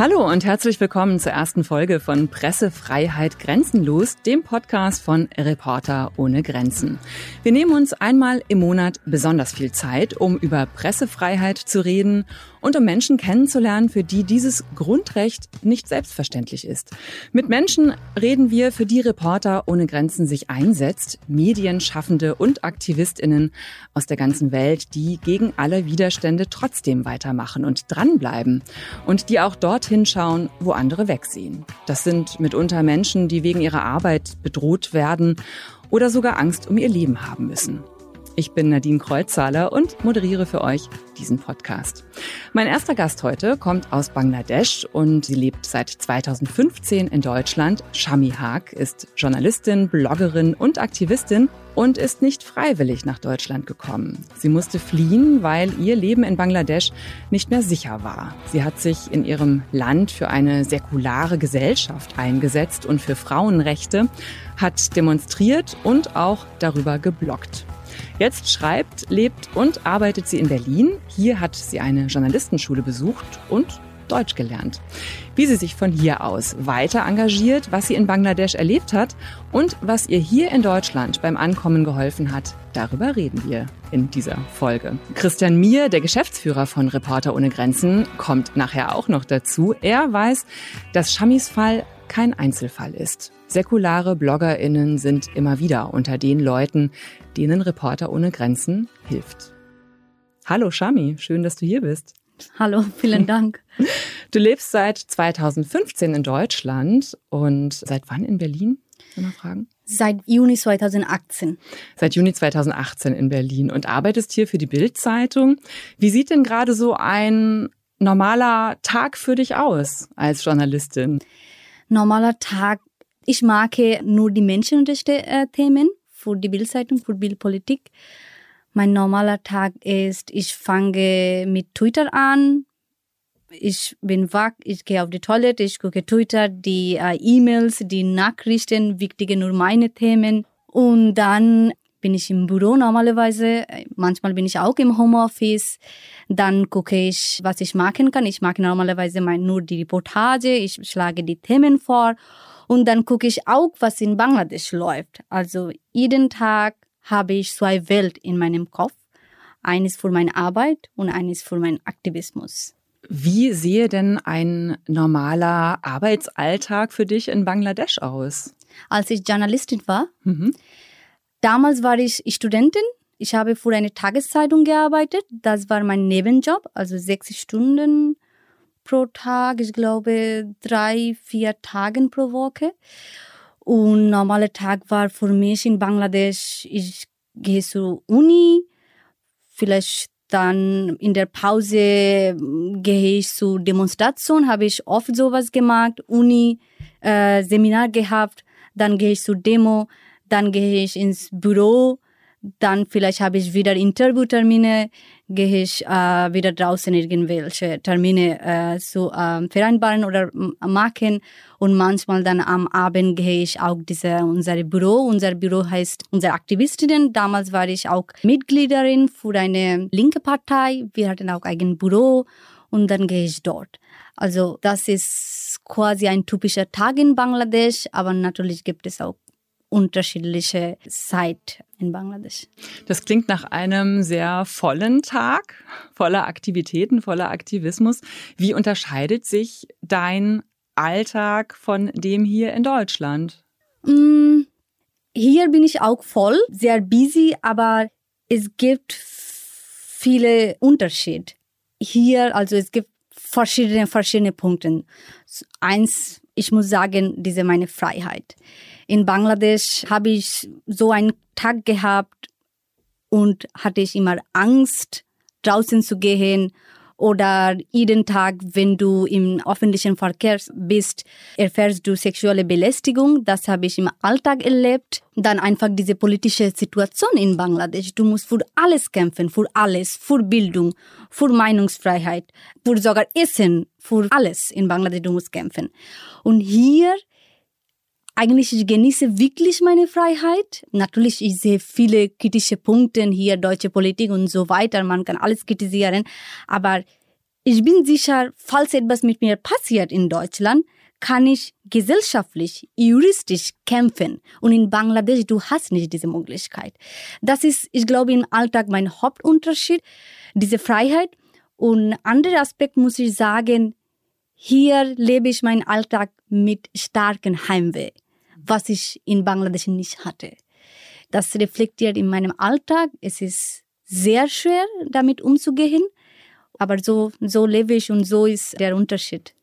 Hallo und herzlich willkommen zur ersten Folge von Pressefreiheit Grenzenlos, dem Podcast von Reporter ohne Grenzen. Wir nehmen uns einmal im Monat besonders viel Zeit, um über Pressefreiheit zu reden und um Menschen kennenzulernen, für die dieses Grundrecht nicht selbstverständlich ist. Mit Menschen reden wir, für die Reporter ohne Grenzen sich einsetzt, Medienschaffende und Aktivistinnen aus der ganzen Welt, die gegen alle Widerstände trotzdem weitermachen und dranbleiben und die auch dorthin schauen, wo andere wegsehen. Das sind mitunter Menschen, die wegen ihrer Arbeit bedroht werden oder sogar Angst um ihr Leben haben müssen. Ich bin Nadine Kreuzzahler und moderiere für euch diesen Podcast. Mein erster Gast heute kommt aus Bangladesch und sie lebt seit 2015 in Deutschland. Shami Haag ist Journalistin, Bloggerin und Aktivistin und ist nicht freiwillig nach Deutschland gekommen. Sie musste fliehen, weil ihr Leben in Bangladesch nicht mehr sicher war. Sie hat sich in ihrem Land für eine säkulare Gesellschaft eingesetzt und für Frauenrechte, hat demonstriert und auch darüber geblockt. Jetzt schreibt, lebt und arbeitet sie in Berlin. Hier hat sie eine Journalistenschule besucht und Deutsch gelernt. Wie sie sich von hier aus weiter engagiert, was sie in Bangladesch erlebt hat und was ihr hier in Deutschland beim Ankommen geholfen hat, darüber reden wir in dieser Folge. Christian Mier, der Geschäftsführer von Reporter ohne Grenzen, kommt nachher auch noch dazu. Er weiß, dass Shamis Fall kein Einzelfall ist. Säkulare BloggerInnen sind immer wieder unter den Leuten, denen Reporter ohne Grenzen hilft. Hallo Shami, schön, dass du hier bist. Hallo, vielen Dank. Du lebst seit 2015 in Deutschland und seit wann in Berlin? Mal fragen. Seit Juni 2018. Seit Juni 2018 in Berlin und arbeitest hier für die Bild-Zeitung. Wie sieht denn gerade so ein normaler Tag für dich aus als Journalistin? Normaler Tag ich mag nur die Menschenrechte-Themen äh, für die Bildzeitung, für Bildpolitik. Mein normaler Tag ist, ich fange mit Twitter an. Ich bin wach, ich gehe auf die Toilette, ich gucke Twitter, die äh, E-Mails, die Nachrichten, wichtige nur meine Themen. Und dann bin ich im Büro normalerweise. Manchmal bin ich auch im Homeoffice. Dann gucke ich, was ich machen kann. Ich mag normalerweise nur die Reportage. Ich schlage die Themen vor. Und dann gucke ich auch, was in Bangladesch läuft. Also jeden Tag habe ich zwei Welt in meinem Kopf. Eines für meine Arbeit und eines für meinen Aktivismus. Wie sehe denn ein normaler Arbeitsalltag für dich in Bangladesch aus? Als ich Journalistin war, mhm. damals war ich Studentin. Ich habe für eine Tageszeitung gearbeitet. Das war mein Nebenjob, also sechs Stunden pro Tag, ich glaube drei, vier Tagen pro Woche. Und normaler Tag war für mich in Bangladesch, ich gehe zur Uni, vielleicht dann in der Pause gehe ich zur Demonstration, habe ich oft sowas gemacht, Uni, äh, Seminar gehabt, dann gehe ich zur Demo, dann gehe ich ins Büro, dann vielleicht habe ich wieder Interviewtermine, gehe ich äh, wieder draußen irgendwelche Termine äh, zu äh, vereinbaren oder machen und manchmal dann am Abend gehe ich auch diese unser Büro. Unser Büro heißt unsere Aktivistinnen. Damals war ich auch Mitgliederin für eine linke Partei. Wir hatten auch ein Büro und dann gehe ich dort. Also das ist quasi ein typischer Tag in Bangladesch, aber natürlich gibt es auch unterschiedliche Zeit in Bangladesch. Das klingt nach einem sehr vollen Tag, voller Aktivitäten, voller Aktivismus. Wie unterscheidet sich dein Alltag von dem hier in Deutschland? Mm, hier bin ich auch voll, sehr busy, aber es gibt viele Unterschiede. Hier, also es gibt verschiedene, verschiedene Punkte. Eins, ich muss sagen, diese meine Freiheit in Bangladesch habe ich so einen Tag gehabt und hatte ich immer Angst, draußen zu gehen oder jeden Tag, wenn du im öffentlichen Verkehr bist, erfährst du sexuelle Belästigung. Das habe ich im Alltag erlebt. Dann einfach diese politische Situation in Bangladesch. Du musst für alles kämpfen, für alles, für Bildung, für Meinungsfreiheit, für sogar Essen, für alles in Bangladesch. Du musst kämpfen. Und hier eigentlich ich genieße wirklich meine Freiheit. Natürlich, ich sehe viele kritische Punkte hier, deutsche Politik und so weiter. Man kann alles kritisieren. Aber ich bin sicher, falls etwas mit mir passiert in Deutschland, kann ich gesellschaftlich, juristisch kämpfen. Und in Bangladesch, du hast nicht diese Möglichkeit. Das ist, ich glaube, im Alltag mein Hauptunterschied, diese Freiheit. Und anderer Aspekt muss ich sagen, hier lebe ich meinen Alltag mit starkem Heimweh, was ich in Bangladesch nicht hatte. Das reflektiert in meinem Alltag. Es ist sehr schwer, damit umzugehen. Aber so, so lebe ich und so ist der Unterschied.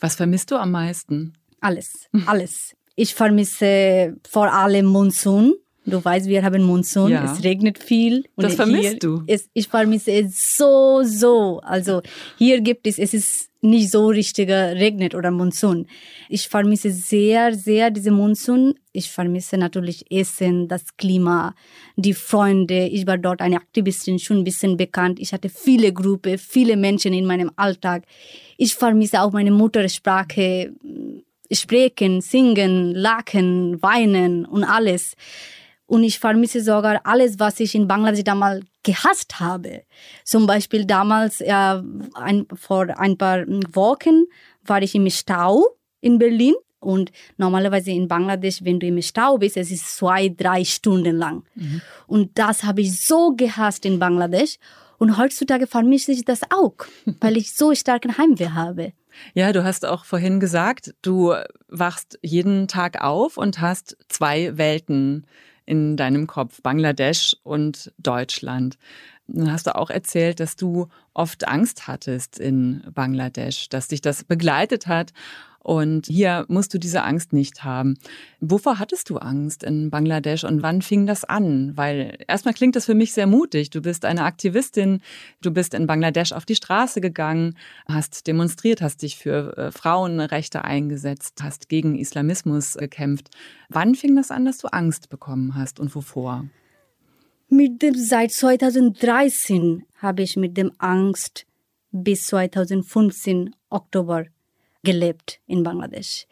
Was vermisst du am meisten? Alles, alles. Ich vermisse vor allem Monsun. Du weißt, wir haben Monsun, ja. es regnet viel. das vermisst du? Es, ich vermisse es so, so. Also hier gibt es, es ist nicht so richtiger regnet oder Monsun. Ich vermisse sehr, sehr diese Monsun. Ich vermisse natürlich Essen, das Klima, die Freunde. Ich war dort eine Aktivistin, schon ein bisschen bekannt. Ich hatte viele Gruppen, viele Menschen in meinem Alltag. Ich vermisse auch meine Muttersprache, sprechen, singen, lachen, weinen und alles. Und ich vermisse sogar alles, was ich in Bangladesch damals gehasst habe. Zum Beispiel damals, ja, ein, vor ein paar Wochen war ich im Stau in Berlin. Und normalerweise in Bangladesch, wenn du im Stau bist, es ist zwei, drei Stunden lang. Mhm. Und das habe ich so gehasst in Bangladesch. Und heutzutage vermisse ich das auch, weil ich so starken Heimweh habe. Ja, du hast auch vorhin gesagt, du wachst jeden Tag auf und hast zwei Welten in deinem Kopf, Bangladesch und Deutschland. Dann hast du auch erzählt, dass du oft Angst hattest in Bangladesch, dass dich das begleitet hat und hier musst du diese Angst nicht haben. Wovor hattest du Angst in Bangladesch und wann fing das an? Weil erstmal klingt das für mich sehr mutig. Du bist eine Aktivistin, du bist in Bangladesch auf die Straße gegangen, hast demonstriert, hast dich für äh, Frauenrechte eingesetzt, hast gegen Islamismus gekämpft. Wann fing das an, dass du Angst bekommen hast und wovor? Mit dem, seit 2013 habe ich mit dem Angst bis 2015 Oktober gelebt in Bangladesch.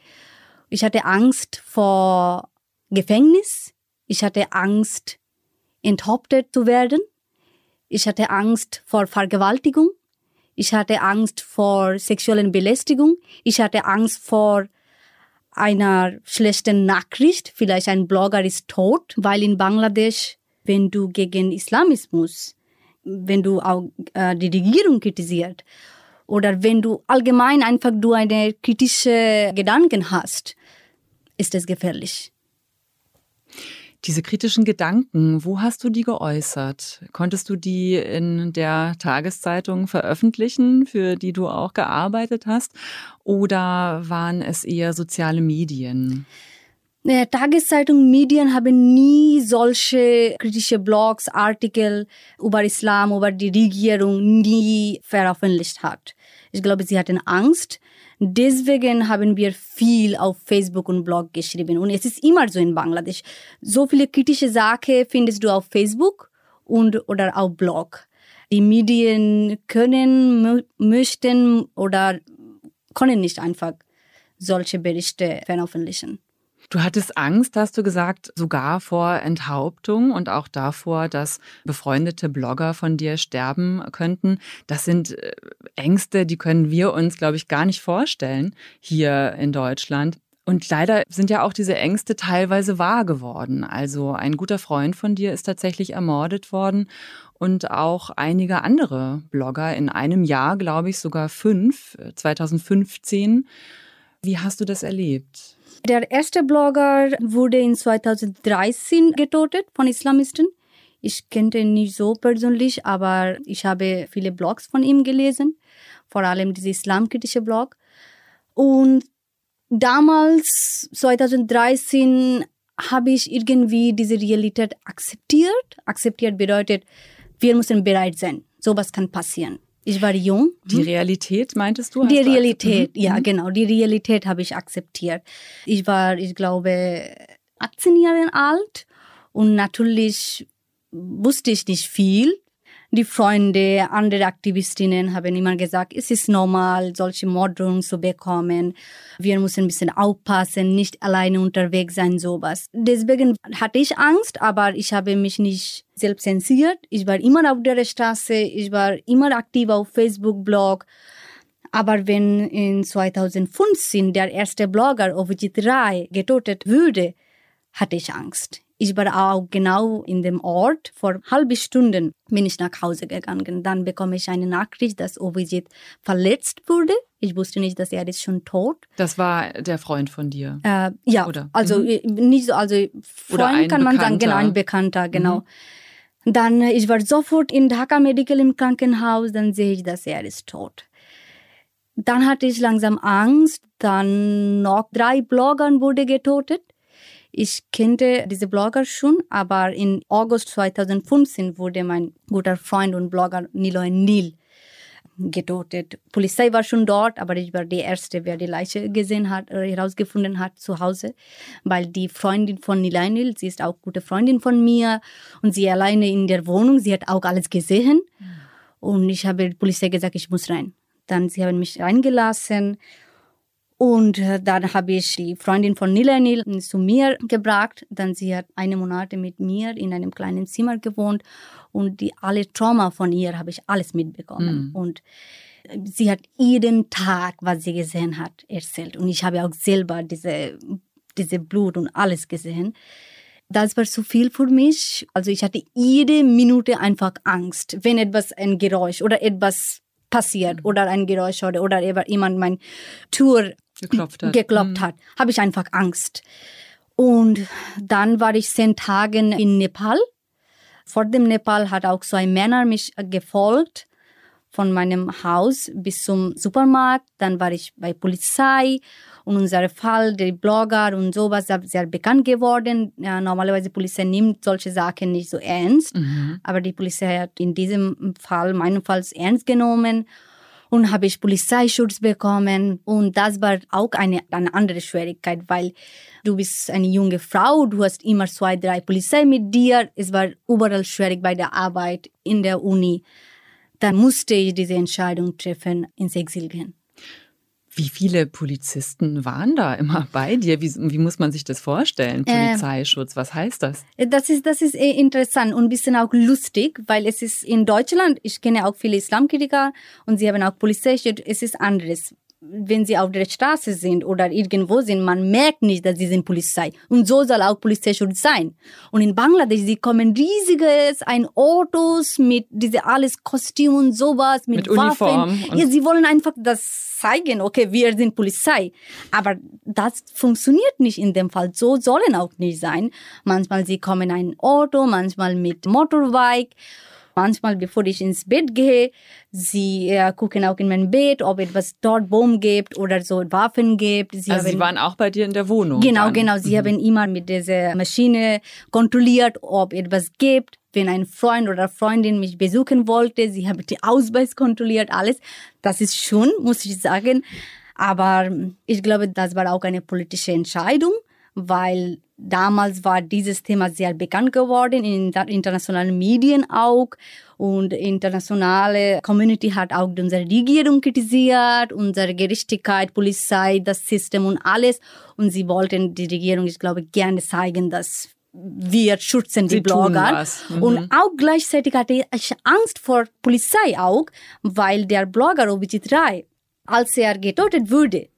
Ich hatte Angst vor Gefängnis. Ich hatte Angst, enthauptet zu werden. Ich hatte Angst vor Vergewaltigung. Ich hatte Angst vor sexuellen Belästigung. Ich hatte Angst vor einer schlechten Nachricht. Vielleicht ein Blogger ist tot, weil in Bangladesch, wenn du gegen Islamismus, wenn du auch äh, die Regierung kritisiert oder wenn du allgemein einfach du eine kritische Gedanken hast, ist es gefährlich. Diese kritischen Gedanken, wo hast du die geäußert? Konntest du die in der Tageszeitung veröffentlichen, für die du auch gearbeitet hast? Oder waren es eher soziale Medien? Tageszeitung, Medien haben nie solche kritische Blogs, Artikel über Islam, über die Regierung nie veröffentlicht hat. Ich glaube, sie hatten Angst. Deswegen haben wir viel auf Facebook und Blog geschrieben. Und es ist immer so in Bangladesch. So viele kritische Sachen findest du auf Facebook und oder auf Blog. Die Medien können, möchten oder können nicht einfach solche Berichte veröffentlichen. Du hattest Angst, hast du gesagt, sogar vor Enthauptung und auch davor, dass befreundete Blogger von dir sterben könnten. Das sind äh, Ängste, die können wir uns, glaube ich, gar nicht vorstellen hier in Deutschland. Und leider sind ja auch diese Ängste teilweise wahr geworden. Also ein guter Freund von dir ist tatsächlich ermordet worden und auch einige andere Blogger in einem Jahr, glaube ich, sogar fünf, 2015. Äh, Wie hast du das erlebt? Der erste Blogger wurde in 2013 getötet von Islamisten. Ich kannte ihn nicht so persönlich, aber ich habe viele Blogs von ihm gelesen, vor allem diese islamkritische Blog. Und damals, 2013, habe ich irgendwie diese Realität akzeptiert. Akzeptiert bedeutet, wir müssen bereit sein. Sowas kann passieren. Ich war jung. Die hm? Realität meintest du? Die Realität, mhm. ja, mhm. genau. Die Realität habe ich akzeptiert. Ich war, ich glaube, 18 Jahre alt und natürlich wusste ich nicht viel. Die Freunde, andere Aktivistinnen haben immer gesagt, es ist normal, solche Morddrohungen zu bekommen. Wir müssen ein bisschen aufpassen, nicht alleine unterwegs sein, sowas. Deswegen hatte ich Angst, aber ich habe mich nicht selbst zensiert. Ich war immer auf der Straße, ich war immer aktiv auf Facebook, Blog. Aber wenn in 2015 der erste Blogger Ovijit Rai getötet wurde, hatte ich Angst. Ich war auch genau in dem Ort. Vor halbe Stunden bin ich nach Hause gegangen. Dann bekomme ich eine Nachricht, dass Ovijit verletzt wurde. Ich wusste nicht, dass er ist schon tot. Das war der Freund von dir? Äh, ja, Oder? also mhm. nicht so, also Freund kann man Bekannter. sagen, genau, ein Bekannter, genau. Mhm. Dann, ich war sofort in Dhaka Medical im Krankenhaus, dann sehe ich, dass er ist tot. Dann hatte ich langsam Angst, dann noch drei Bloggern wurde getötet. Ich kannte diese Blogger schon, aber in August 2015 wurde mein guter Freund und Blogger Niloy Nil getötet. Polizei war schon dort, aber ich war die Erste, wer die Leiche gesehen hat, äh, herausgefunden hat zu Hause, weil die Freundin von Niloy Nil, sie ist auch gute Freundin von mir und sie alleine in der Wohnung, sie hat auch alles gesehen. Mhm. Und ich habe der Polizei gesagt, ich muss rein. Dann sie haben mich reingelassen und äh, dann habe ich die Freundin von Nilanil zu mir gebracht. Dann sie hat eine Monate mit mir in einem kleinen Zimmer gewohnt und die alle Trauma von ihr habe ich alles mitbekommen. Mhm. Und sie hat jeden Tag, was sie gesehen hat, erzählt. Und ich habe auch selber diese, diese Blut und alles gesehen. Das war zu viel für mich. Also ich hatte jede Minute einfach Angst, wenn etwas, ein Geräusch oder etwas passiert mhm. oder ein Geräusch oder, oder jemand mein Tür geklopft hat, geklopft mhm. hat habe ich einfach Angst. Und dann war ich zehn Tage in Nepal. Vor dem Nepal hat auch so ein Männer mich gefolgt von meinem Haus bis zum Supermarkt. Dann war ich bei Polizei und unser Fall, der Blogger und sowas, ist sehr bekannt geworden. Ja, normalerweise Polizei nimmt solche Sachen nicht so ernst, mhm. aber die Polizei hat in diesem Fall, meinen Fall, ernst genommen und habe ich Polizeischutz bekommen. Und das war auch eine, eine andere Schwierigkeit, weil du bist eine junge Frau, du hast immer zwei, drei Polizei mit dir. Es war überall schwierig bei der Arbeit in der Uni. Dann musste ich diese Entscheidung treffen, ins Exil gehen. Wie viele Polizisten waren da immer bei dir? Wie, wie muss man sich das vorstellen? Ähm, Polizeischutz, was heißt das? Das ist, das ist eh interessant und ein bisschen auch lustig, weil es ist in Deutschland, ich kenne auch viele Islamkritiker und sie haben auch Polizeischutz, es ist anderes wenn sie auf der Straße sind oder irgendwo sind, man merkt nicht, dass sie sind Polizei. Und so soll auch Polizeischutz sein. Und in Bangladesch, sie kommen riesiges, ein Autos mit diese alles Kostüm und sowas, mit, mit Waffen. Ja, sie wollen einfach das zeigen, okay, wir sind Polizei. Aber das funktioniert nicht in dem Fall. So sollen auch nicht sein. Manchmal sie kommen ein Auto, manchmal mit Motorbike manchmal, bevor ich ins Bett gehe, sie äh, gucken auch in mein Bett, ob etwas dort Baum gibt oder so Waffen gibt. Sie, also haben, sie waren auch bei dir in der Wohnung? Genau, dann. genau. Sie mhm. haben immer mit dieser Maschine kontrolliert, ob etwas gibt. Wenn ein Freund oder Freundin mich besuchen wollte, sie haben die Ausweis kontrolliert, alles. Das ist schon, muss ich sagen. Aber ich glaube, das war auch eine politische Entscheidung, weil Damals war dieses Thema sehr bekannt geworden, in internationalen Medien auch. Und internationale Community hat auch unsere Regierung kritisiert, unsere Gerechtigkeit, Polizei, das System und alles. Und sie wollten die Regierung, ich glaube, gerne zeigen, dass wir schützen die Sie Blogger. Mhm. Und auch gleichzeitig hatte ich Angst vor Polizei auch, weil der Blogger Obijit Rai, als er getötet wurde,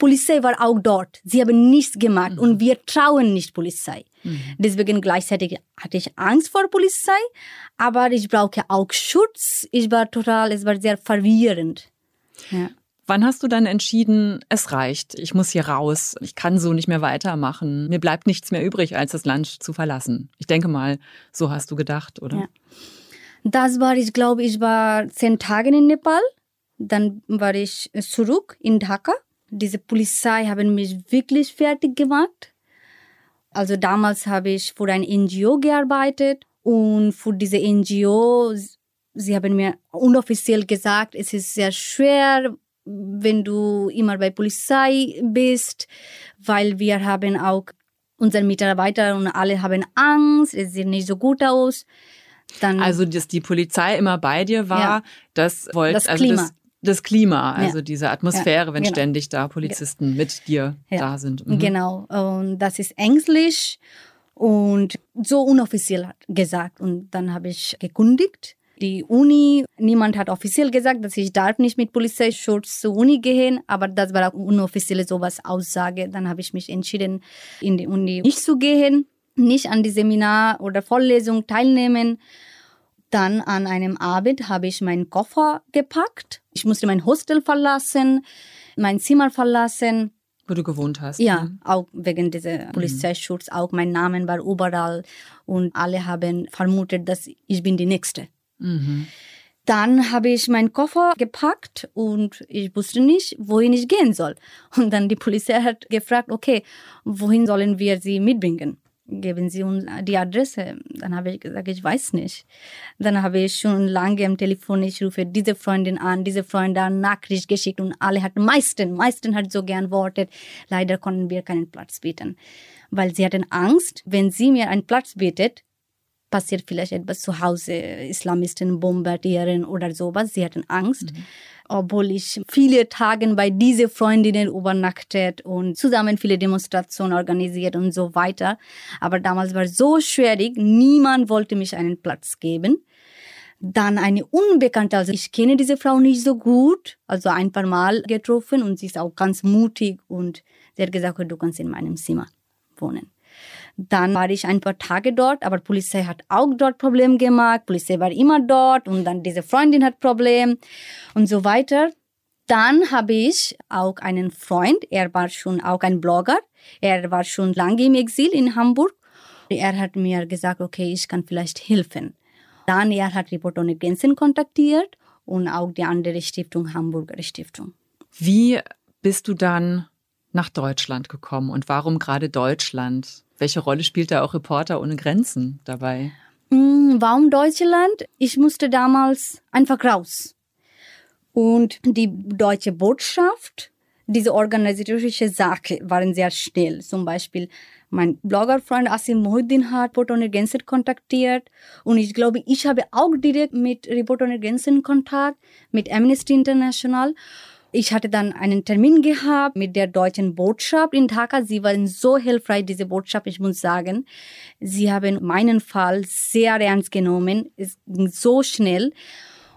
Polizei war auch dort. Sie haben nichts gemacht mhm. und wir trauen nicht Polizei. Mhm. Deswegen gleichzeitig hatte ich Angst vor Polizei, aber ich brauche auch Schutz. Ich war total, es war sehr verwirrend. Ja. Wann hast du dann entschieden, es reicht, ich muss hier raus, ich kann so nicht mehr weitermachen, mir bleibt nichts mehr übrig, als das Land zu verlassen? Ich denke mal, so hast du gedacht, oder? Ja. Das war, ich glaube, ich war zehn Tage in Nepal, dann war ich zurück in Dhaka diese Polizei haben mich wirklich fertig gemacht. Also damals habe ich für ein NGO gearbeitet und für diese NGO, sie haben mir unoffiziell gesagt, es ist sehr schwer, wenn du immer bei Polizei bist, weil wir haben auch unsere Mitarbeiter und alle haben Angst, es sieht nicht so gut aus. Dann also, dass die Polizei immer bei dir war, ja. das wollte das also Klima. Das, das Klima, also ja. diese Atmosphäre, wenn genau. ständig da Polizisten mit dir da sind. Mhm. Genau, und das ist ängstlich und so unoffiziell gesagt. Und dann habe ich gekündigt. Die Uni, niemand hat offiziell gesagt, dass ich darf nicht mit Polizeischutz zur Uni gehen, aber das war auch unoffizielle sowas Aussage. Dann habe ich mich entschieden, in die Uni nicht zu gehen, nicht an die Seminar oder Vorlesung teilnehmen. Dann an einem Abend habe ich meinen Koffer gepackt. Ich musste mein Hostel verlassen, mein Zimmer verlassen wo du gewohnt hast. Ja, mhm. auch wegen dieser mhm. Polizeischutz. Mhm. Auch mein Name war überall und alle haben vermutet, dass ich bin die Nächste. Mhm. Dann habe ich meinen Koffer gepackt und ich wusste nicht, wohin ich gehen soll. Und dann die Polizei hat gefragt, okay, wohin sollen wir sie mitbringen? Geben Sie uns die Adresse. Dann habe ich gesagt, ich weiß nicht. Dann habe ich schon lange am Telefon, ich rufe diese Freundin an, diese Freundin an, Nachricht geschickt und alle hatten, meisten, meisten hat so gern wortet. Leider konnten wir keinen Platz bieten. Weil sie hatten Angst, wenn sie mir einen Platz bietet, passiert vielleicht etwas zu Hause, Islamisten bombardieren oder sowas. Sie hatten Angst. Mhm obwohl ich viele Tage bei diese Freundinnen übernachtet und zusammen viele Demonstrationen organisiert und so weiter. Aber damals war es so schwierig, niemand wollte mich einen Platz geben. Dann eine Unbekannte, also ich kenne diese Frau nicht so gut, also ein paar Mal getroffen und sie ist auch ganz mutig und sie hat gesagt, du kannst in meinem Zimmer wohnen. Dann war ich ein paar Tage dort, aber Polizei hat auch dort Probleme gemacht. Polizei war immer dort und dann diese Freundin hat Problem und so weiter. Dann habe ich auch einen Freund, er war schon auch ein Blogger. Er war schon lange im Exil in Hamburg. Er hat mir gesagt, okay, ich kann vielleicht helfen. Dann er hat Reporter ohne Grenzen kontaktiert und auch die andere Stiftung, Hamburger Stiftung. Wie bist du dann nach Deutschland gekommen und warum gerade Deutschland? Welche Rolle spielt da auch Reporter ohne Grenzen dabei? Mm, warum Deutschland? Ich musste damals einfach raus. Und die deutsche Botschaft, diese organisatorische Sache waren sehr schnell. Zum Beispiel mein Bloggerfreund Asim Mohuddin hat Reporter ohne Grenzen kontaktiert und ich glaube, ich habe auch direkt mit Reporter ohne Grenzen Kontakt, mit Amnesty International ich hatte dann einen Termin gehabt mit der deutschen Botschaft in Dhaka. Sie waren so hilfreich, diese Botschaft, ich muss sagen. Sie haben meinen Fall sehr ernst genommen. Es ging so schnell.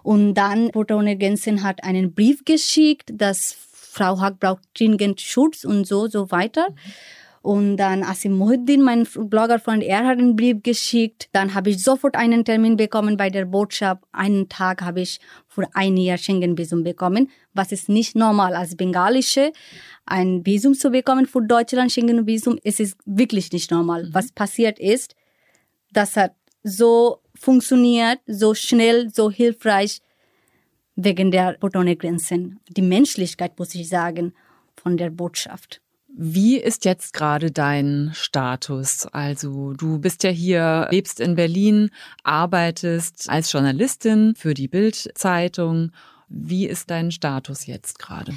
Und dann Protone Gensen hat einen Brief geschickt, dass Frau Hack braucht dringend Schutz und so, so weiter. Mhm. Und dann Asim Muhiddin, mein Bloggerfreund, er hat einen Brief geschickt. Dann habe ich sofort einen Termin bekommen bei der Botschaft. Einen Tag habe ich für ein Jahr Schengen-Visum bekommen, was ist nicht normal als Bengalische. Ein Visum zu bekommen für Deutschland, Schengen-Visum, es ist wirklich nicht normal. Mhm. Was passiert ist, das hat so funktioniert, so schnell, so hilfreich wegen der Botone-Grenzen. Die Menschlichkeit, muss ich sagen, von der Botschaft. Wie ist jetzt gerade dein Status? Also du bist ja hier, lebst in Berlin, arbeitest als Journalistin für die Bild-Zeitung. Wie ist dein Status jetzt gerade?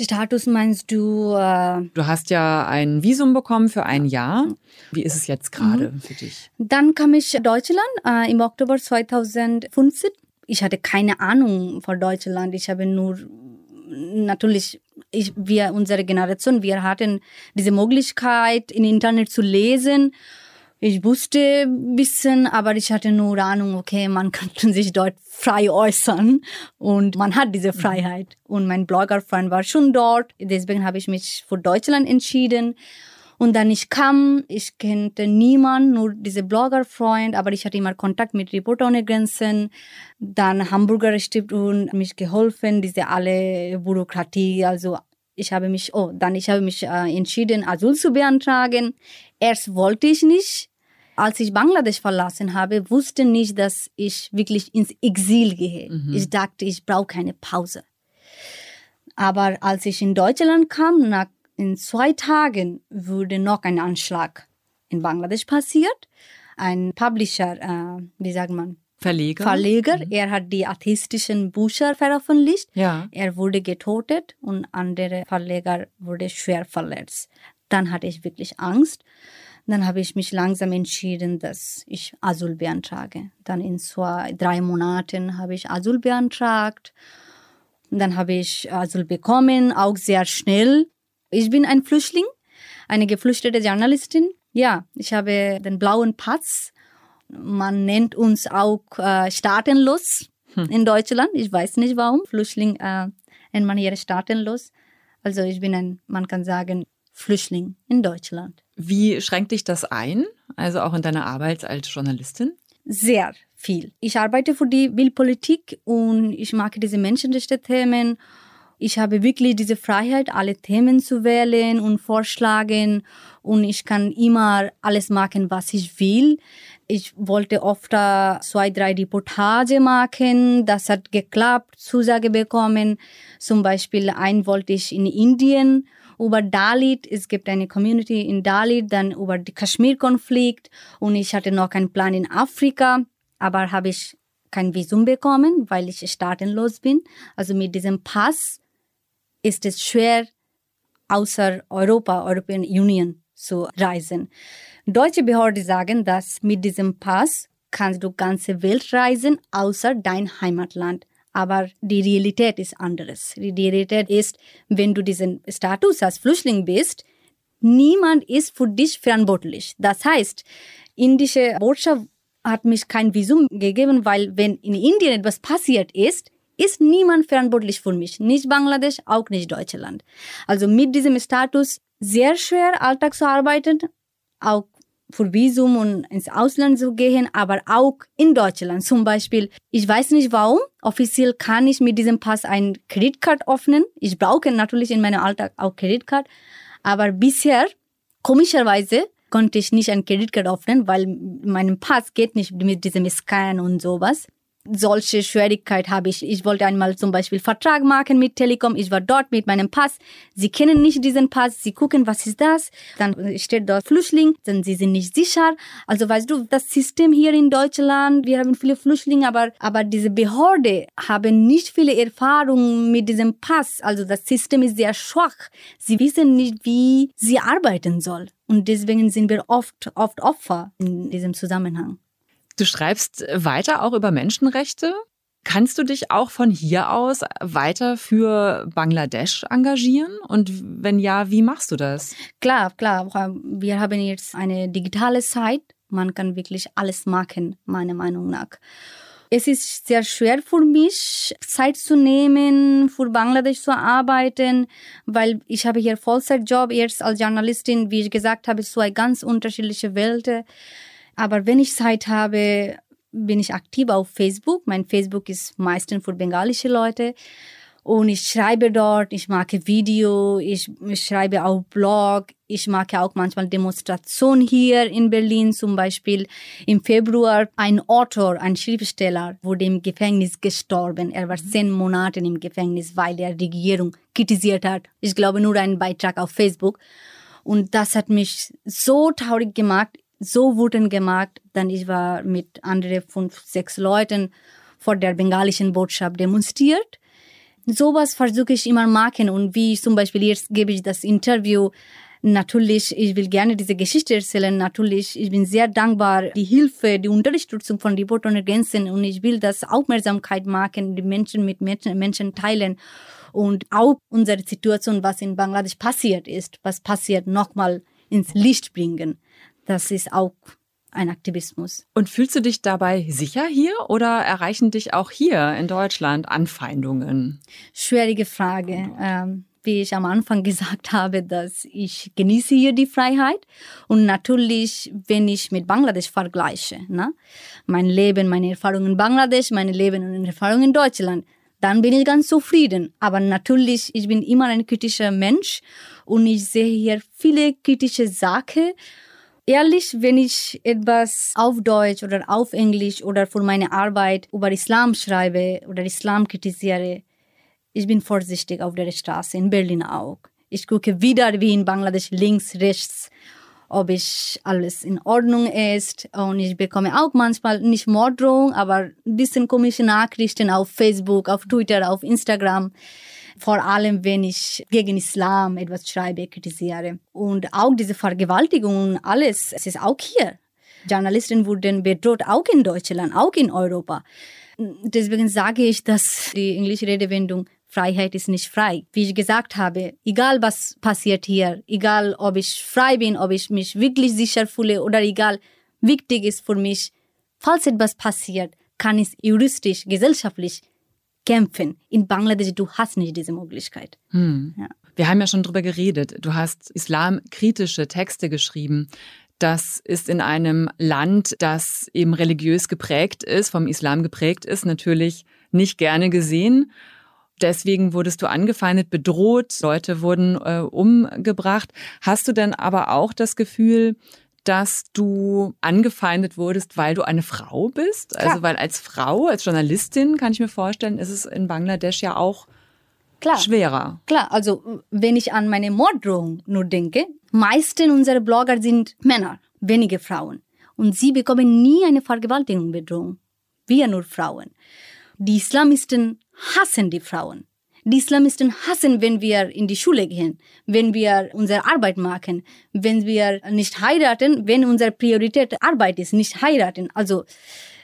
Status meinst du? Äh du hast ja ein Visum bekommen für ein Jahr. Wie ist es jetzt gerade mhm. für dich? Dann kam ich Deutschland äh, im Oktober 2015. Ich hatte keine Ahnung von Deutschland. Ich habe nur natürlich ich, wir, unsere Generation, wir hatten diese Möglichkeit, im Internet zu lesen. Ich wusste ein bisschen, aber ich hatte nur Ahnung, okay, man kann sich dort frei äußern und man hat diese Freiheit. Und mein Bloggerfreund war schon dort, deswegen habe ich mich für Deutschland entschieden. Und dann ich kam, ich kannte niemanden, nur diese Bloggerfreund, aber ich hatte immer Kontakt mit Reporter ohne Grenzen. Dann Hamburger Stiftung mich geholfen, diese alle Bürokratie, also ich habe mich, oh, dann ich habe mich äh, entschieden, Asyl zu beantragen. Erst wollte ich nicht. Als ich Bangladesch verlassen habe, wusste nicht, dass ich wirklich ins Exil gehe. Mhm. Ich dachte, ich brauche keine Pause. Aber als ich in Deutschland kam, nach in zwei Tagen wurde noch ein Anschlag in Bangladesch passiert. Ein Publisher, äh, wie sagt man? Verleger. Verleger. Mhm. Er hat die atheistischen Bücher veröffentlicht. Ja. Er wurde getötet und andere Verleger wurde schwer verletzt. Dann hatte ich wirklich Angst. Dann habe ich mich langsam entschieden, dass ich Asyl beantrage. Dann in zwei, drei Monaten habe ich Asyl beantragt. Dann habe ich Asyl bekommen, auch sehr schnell. Ich bin ein Flüchtling, eine geflüchtete Journalistin. Ja, ich habe den blauen Pass. Man nennt uns auch äh, staatenlos hm. in Deutschland. Ich weiß nicht warum. Flüchtling äh, nennt man hier staatenlos. Also ich bin ein, man kann sagen, Flüchtling in Deutschland. Wie schränkt dich das ein, also auch in deiner Arbeit als Journalistin? Sehr viel. Ich arbeite für die Bildpolitik und ich mag diese Menschenrechte-Themen. Ich habe wirklich diese Freiheit, alle Themen zu wählen und vorschlagen und ich kann immer alles machen, was ich will. Ich wollte oft zwei, drei Reportage machen. Das hat geklappt, Zusage bekommen. Zum Beispiel ein wollte ich in Indien über Dalit. Es gibt eine Community in Dalit, dann über den Kaschmir-Konflikt und ich hatte noch einen Plan in Afrika, aber habe ich kein Visum bekommen, weil ich staatenlos bin. Also mit diesem Pass ist es schwer, außer Europa, European Union zu reisen. Deutsche Behörden sagen, dass mit diesem Pass kannst du ganze Welt reisen, außer dein Heimatland. Aber die Realität ist anderes. Die Realität ist, wenn du diesen Status als Flüchtling bist, niemand ist für dich verantwortlich. Das heißt, indische Botschaft hat mich kein Visum gegeben, weil wenn in Indien etwas passiert ist, ist niemand verantwortlich für mich. Nicht Bangladesch, auch nicht Deutschland. Also mit diesem Status sehr schwer Alltag zu arbeiten, auch für Visum und ins Ausland zu gehen, aber auch in Deutschland. Zum Beispiel, ich weiß nicht warum, offiziell kann ich mit diesem Pass ein Kreditkarte öffnen. Ich brauche natürlich in meinem Alltag auch Kreditkarte, aber bisher, komischerweise, konnte ich nicht ein Kreditkarte öffnen, weil mein Pass geht nicht mit diesem Scan und sowas solche Schwierigkeit habe ich. Ich wollte einmal zum Beispiel Vertrag machen mit Telekom. Ich war dort mit meinem Pass. Sie kennen nicht diesen Pass. Sie gucken, was ist das? Dann steht dort Flüchtling. Dann sie sind nicht sicher. Also weißt du, das System hier in Deutschland, wir haben viele Flüchtlinge, aber, aber diese Behörde haben nicht viele Erfahrungen mit diesem Pass. Also das System ist sehr schwach. Sie wissen nicht, wie sie arbeiten soll. Und deswegen sind wir oft, oft Opfer in diesem Zusammenhang. Du schreibst weiter auch über Menschenrechte. Kannst du dich auch von hier aus weiter für Bangladesch engagieren? Und wenn ja, wie machst du das? Klar, klar. Wir haben jetzt eine digitale Zeit. Man kann wirklich alles machen, meiner Meinung nach. Es ist sehr schwer für mich, Zeit zu nehmen, für Bangladesch zu arbeiten, weil ich habe hier Vollzeitjob jetzt als Journalistin, wie ich gesagt habe, zwei ganz unterschiedliche Welten. Aber wenn ich Zeit habe, bin ich aktiv auf Facebook. Mein Facebook ist meistens für bengalische Leute. Und ich schreibe dort, ich mache Video, ich, ich schreibe auch Blog, ich mache auch manchmal Demonstrationen hier in Berlin. Zum Beispiel im Februar ein Autor, ein Schriftsteller, wurde im Gefängnis gestorben. Er war zehn Monate im Gefängnis, weil er die Regierung kritisiert hat. Ich glaube nur einen Beitrag auf Facebook. Und das hat mich so traurig gemacht so wurden gemacht, dann ich war mit anderen fünf, sechs Leuten vor der bengalischen Botschaft demonstriert. Sowas versuche ich immer machen und wie zum Beispiel jetzt gebe ich das Interview. Natürlich, ich will gerne diese Geschichte erzählen. Natürlich, ich bin sehr dankbar, die Hilfe, die Unterstützung von Reporter ohne Grenzen und ich will das Aufmerksamkeit machen, die Menschen mit Menschen, Menschen teilen und auch unsere Situation, was in Bangladesch passiert ist, was passiert, nochmal ins Licht bringen. Das ist auch ein Aktivismus. Und fühlst du dich dabei sicher hier oder erreichen dich auch hier in Deutschland Anfeindungen? Schwierige Frage. Ähm, wie ich am Anfang gesagt habe, dass ich genieße hier die Freiheit und natürlich, wenn ich mit Bangladesch vergleiche, ne? mein Leben, meine Erfahrungen in Bangladesch, meine Leben und Erfahrungen in Deutschland, dann bin ich ganz zufrieden. Aber natürlich, ich bin immer ein kritischer Mensch und ich sehe hier viele kritische Sachen Ehrlich, wenn ich etwas auf Deutsch oder auf Englisch oder für meine Arbeit über Islam schreibe oder Islam kritisiere, ich bin vorsichtig auf der Straße, in Berlin auch. Ich gucke wieder wie in Bangladesch links, rechts, ob ich alles in Ordnung ist. Und ich bekomme auch manchmal nicht Morddrohung, aber ein bisschen komische Nachrichten auf Facebook, auf Twitter, auf Instagram vor allem wenn ich gegen Islam etwas schreibe, kritisiere. Und auch diese Vergewaltigung und alles, es ist auch hier. Journalisten wurden bedroht, auch in Deutschland, auch in Europa. Deswegen sage ich, dass die englische Redewendung Freiheit ist nicht frei. Wie ich gesagt habe, egal was passiert hier, egal ob ich frei bin, ob ich mich wirklich sicher fühle oder egal, wichtig ist für mich, falls etwas passiert, kann ich juristisch, gesellschaftlich kämpfen. In Bangladesch, du hast nicht diese Möglichkeit. Hm. Ja. Wir haben ja schon drüber geredet. Du hast islamkritische Texte geschrieben. Das ist in einem Land, das eben religiös geprägt ist, vom Islam geprägt ist, natürlich nicht gerne gesehen. Deswegen wurdest du angefeindet, bedroht, Leute wurden äh, umgebracht. Hast du denn aber auch das Gefühl, dass du angefeindet wurdest, weil du eine Frau bist? Also Klar. Also weil als Frau, als Journalistin kann ich mir vorstellen, ist es in Bangladesch ja auch Klar. schwerer. Klar, also wenn ich an meine Morddrohung nur denke, meisten unserer Blogger sind Männer, wenige Frauen. Und sie bekommen nie eine Vergewaltigung Bedrohung. Wir nur Frauen. Die Islamisten hassen die Frauen. Die Islamisten hassen, wenn wir in die Schule gehen, wenn wir unsere Arbeit machen, wenn wir nicht heiraten, wenn unsere Priorität Arbeit ist, nicht heiraten. Also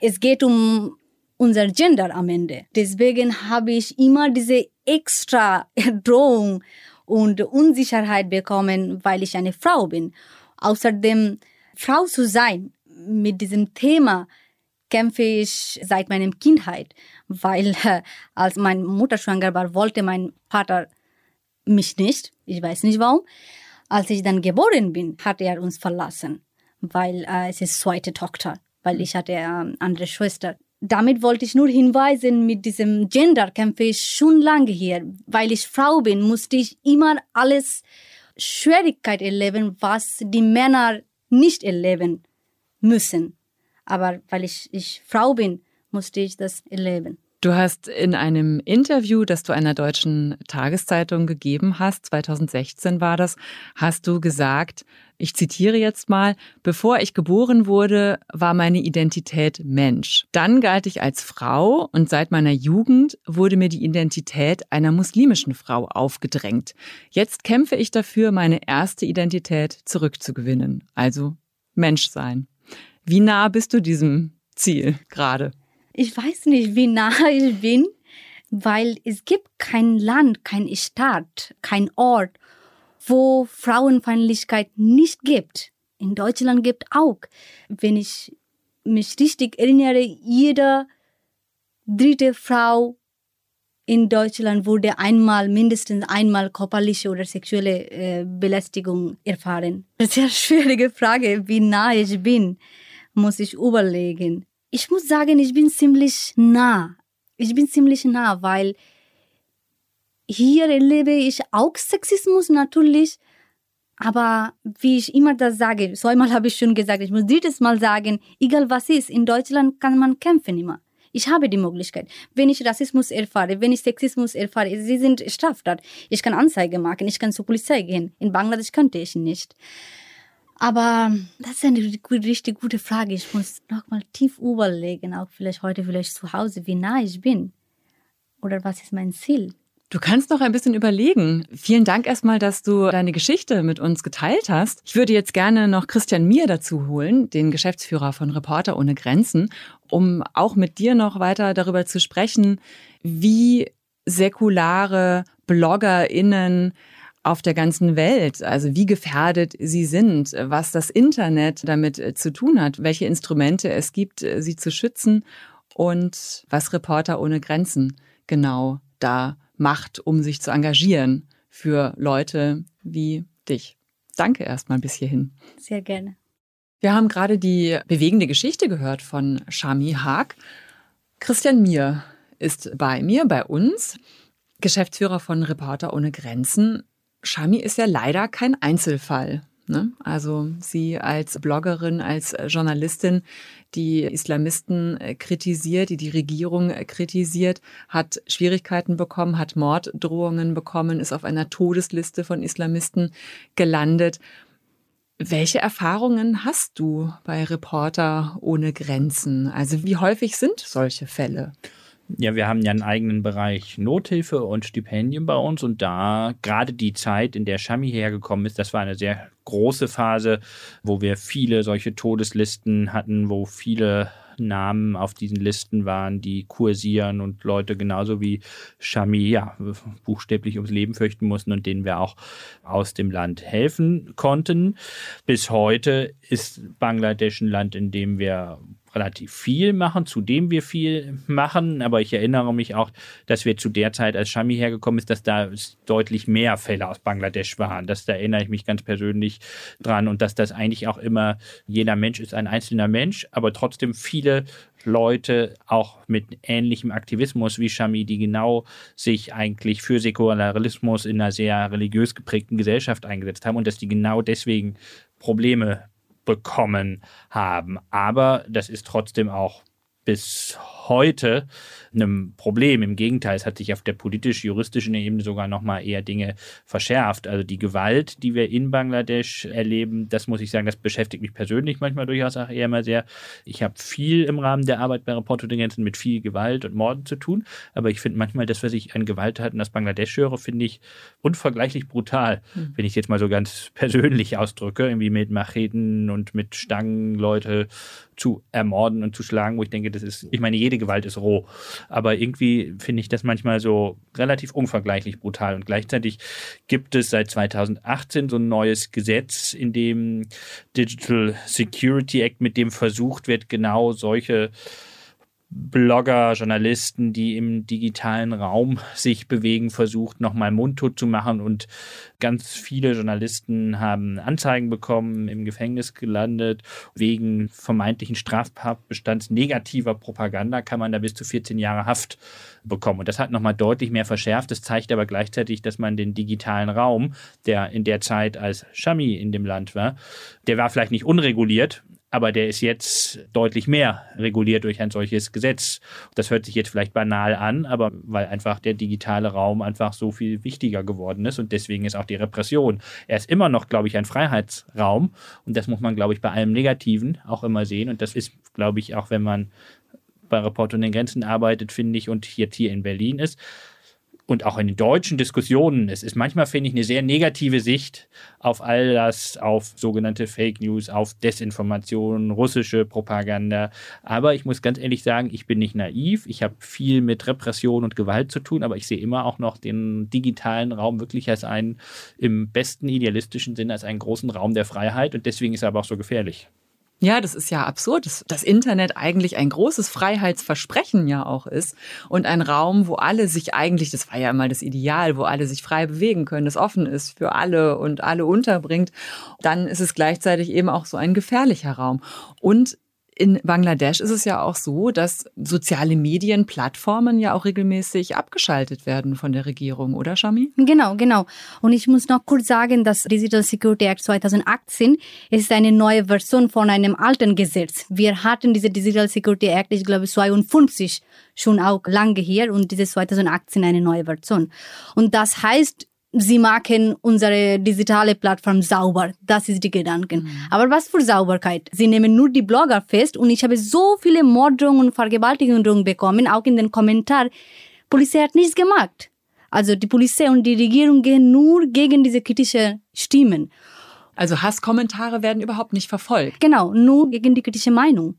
es geht um unser Gender am Ende. Deswegen habe ich immer diese extra Drohung und Unsicherheit bekommen, weil ich eine Frau bin. Außerdem, Frau zu sein mit diesem Thema kämpfe ich seit meiner Kindheit, weil äh, als meine Mutter schwanger war, wollte mein Vater mich nicht. Ich weiß nicht warum. Als ich dann geboren bin, hat er uns verlassen, weil äh, es ist zweite Tochter, weil ich hatte äh, andere Schwester. Damit wollte ich nur hinweisen, mit diesem Gender kämpfe ich schon lange hier. Weil ich Frau bin, musste ich immer alles Schwierigkeit erleben, was die Männer nicht erleben müssen. Aber weil ich, ich Frau bin, musste ich das erleben. Du hast in einem Interview, das du einer deutschen Tageszeitung gegeben hast, 2016 war das, hast du gesagt, ich zitiere jetzt mal, bevor ich geboren wurde, war meine Identität Mensch. Dann galt ich als Frau und seit meiner Jugend wurde mir die Identität einer muslimischen Frau aufgedrängt. Jetzt kämpfe ich dafür, meine erste Identität zurückzugewinnen, also Mensch sein. Wie nah bist du diesem Ziel gerade? Ich weiß nicht, wie nah ich bin, weil es gibt kein Land, kein Staat, kein Ort, wo Frauenfeindlichkeit nicht gibt. In Deutschland gibt auch, wenn ich mich richtig erinnere, jede dritte Frau in Deutschland wurde einmal, mindestens einmal körperliche oder sexuelle äh, Belästigung erfahren. Sehr schwierige Frage, wie nah ich bin muss ich überlegen. Ich muss sagen, ich bin ziemlich nah. Ich bin ziemlich nah, weil hier erlebe ich auch Sexismus natürlich. Aber wie ich immer das sage, so einmal habe ich schon gesagt, ich muss drittes Mal sagen, egal was ist, in Deutschland kann man kämpfen immer. Ich habe die Möglichkeit. Wenn ich Rassismus erfahre, wenn ich Sexismus erfahre, sie sind Straftat. Ich kann Anzeige machen, ich kann zur Polizei gehen. In Bangladesch könnte ich nicht. Aber das ist eine richtig gute Frage. Ich muss noch mal tief überlegen, auch vielleicht heute, vielleicht zu Hause, wie nah ich bin. Oder was ist mein Ziel? Du kannst noch ein bisschen überlegen. Vielen Dank erstmal, dass du deine Geschichte mit uns geteilt hast. Ich würde jetzt gerne noch Christian Mier dazu holen, den Geschäftsführer von Reporter ohne Grenzen, um auch mit dir noch weiter darüber zu sprechen, wie säkulare BloggerInnen auf der ganzen Welt, also wie gefährdet sie sind, was das Internet damit äh, zu tun hat, welche Instrumente es gibt, äh, sie zu schützen und was Reporter ohne Grenzen genau da macht, um sich zu engagieren für Leute wie dich. Danke erstmal bis hierhin. Sehr gerne. Wir haben gerade die bewegende Geschichte gehört von Shami Haag. Christian Mier ist bei mir, bei uns, Geschäftsführer von Reporter ohne Grenzen. Shami ist ja leider kein Einzelfall. Ne? Also sie als Bloggerin, als Journalistin, die Islamisten äh, kritisiert, die die Regierung äh, kritisiert, hat Schwierigkeiten bekommen, hat Morddrohungen bekommen, ist auf einer Todesliste von Islamisten gelandet. Welche Erfahrungen hast du bei Reporter ohne Grenzen? Also wie häufig sind solche Fälle? Ja, wir haben ja einen eigenen Bereich Nothilfe und Stipendien bei uns und da gerade die Zeit, in der Shami hergekommen ist, das war eine sehr große Phase, wo wir viele solche Todeslisten hatten, wo viele Namen auf diesen Listen waren, die kursieren und Leute genauso wie Shami ja, buchstäblich ums Leben fürchten mussten und denen wir auch aus dem Land helfen konnten. Bis heute ist Bangladesch ein Land, in dem wir relativ viel machen, zu dem wir viel machen. Aber ich erinnere mich auch, dass wir zu der Zeit, als Shami hergekommen ist, dass da deutlich mehr Fälle aus Bangladesch waren. Das da erinnere ich mich ganz persönlich dran und dass das eigentlich auch immer, jeder Mensch ist ein einzelner Mensch, aber trotzdem viele Leute auch mit ähnlichem Aktivismus wie Shami, die genau sich eigentlich für Säkularismus in einer sehr religiös geprägten Gesellschaft eingesetzt haben und dass die genau deswegen Probleme bekommen haben. Aber das ist trotzdem auch bis heute einem Problem. Im Gegenteil, es hat sich auf der politisch-juristischen Ebene sogar noch mal eher Dinge verschärft. Also die Gewalt, die wir in Bangladesch erleben, das muss ich sagen, das beschäftigt mich persönlich manchmal durchaus auch eher mal sehr. Ich habe viel im Rahmen der Arbeit bei Reporter Grenzen mit viel Gewalt und Morden zu tun, aber ich finde manchmal das, was ich an Gewalt hatten aus Bangladesch höre, finde ich unvergleichlich brutal, mhm. wenn ich es jetzt mal so ganz persönlich ausdrücke, irgendwie mit Macheten und mit Stangen Leute zu ermorden und zu schlagen, wo ich denke, das ist, ich meine, jede Gewalt ist roh, aber irgendwie finde ich das manchmal so relativ unvergleichlich brutal. Und gleichzeitig gibt es seit 2018 so ein neues Gesetz, in dem Digital Security Act, mit dem versucht wird, genau solche Blogger, Journalisten, die im digitalen Raum sich bewegen, versucht, nochmal mundtot zu machen. Und ganz viele Journalisten haben Anzeigen bekommen, im Gefängnis gelandet. Wegen vermeintlichen Straftatbestands negativer Propaganda kann man da bis zu 14 Jahre Haft bekommen. Und das hat nochmal deutlich mehr verschärft. Das zeigt aber gleichzeitig, dass man den digitalen Raum, der in der Zeit, als Shami in dem Land war, der war vielleicht nicht unreguliert, aber der ist jetzt deutlich mehr reguliert durch ein solches Gesetz. Das hört sich jetzt vielleicht banal an, aber weil einfach der digitale Raum einfach so viel wichtiger geworden ist und deswegen ist auch die Repression. Er ist immer noch, glaube ich, ein Freiheitsraum und das muss man, glaube ich, bei allem Negativen auch immer sehen und das ist, glaube ich, auch wenn man bei Report und den Grenzen arbeitet, finde ich, und jetzt hier in Berlin ist, und auch in den deutschen Diskussionen, es ist manchmal, finde ich, eine sehr negative Sicht auf all das, auf sogenannte Fake News, auf Desinformation, russische Propaganda. Aber ich muss ganz ehrlich sagen, ich bin nicht naiv. Ich habe viel mit Repression und Gewalt zu tun, aber ich sehe immer auch noch den digitalen Raum wirklich als einen, im besten idealistischen Sinne, als einen großen Raum der Freiheit. Und deswegen ist er aber auch so gefährlich. Ja, das ist ja absurd, dass das Internet eigentlich ein großes Freiheitsversprechen ja auch ist und ein Raum, wo alle sich eigentlich, das war ja mal das Ideal, wo alle sich frei bewegen können, das offen ist für alle und alle unterbringt, dann ist es gleichzeitig eben auch so ein gefährlicher Raum. Und in Bangladesch ist es ja auch so, dass soziale Medien, Plattformen ja auch regelmäßig abgeschaltet werden von der Regierung, oder Shami? Genau, genau. Und ich muss noch kurz sagen, dass Digital Security Act 2018 ist eine neue Version von einem alten Gesetz. Wir hatten diese Digital Security Act, ich glaube 52 schon auch lange hier und diese 2018 eine neue Version. Und das heißt, sie machen unsere digitale Plattform sauber. Das ist die Gedanken. Mhm. Aber was für Sauberkeit? Sie nehmen nur die Blogger fest und ich habe so viele Morddrohungen und Vergewaltigungen bekommen, auch in den Kommentaren. Polizei hat nichts gemacht. Also die Polizei und die Regierung gehen nur gegen diese kritischen Stimmen. Also Hasskommentare werden überhaupt nicht verfolgt. Genau, nur gegen die kritische Meinung.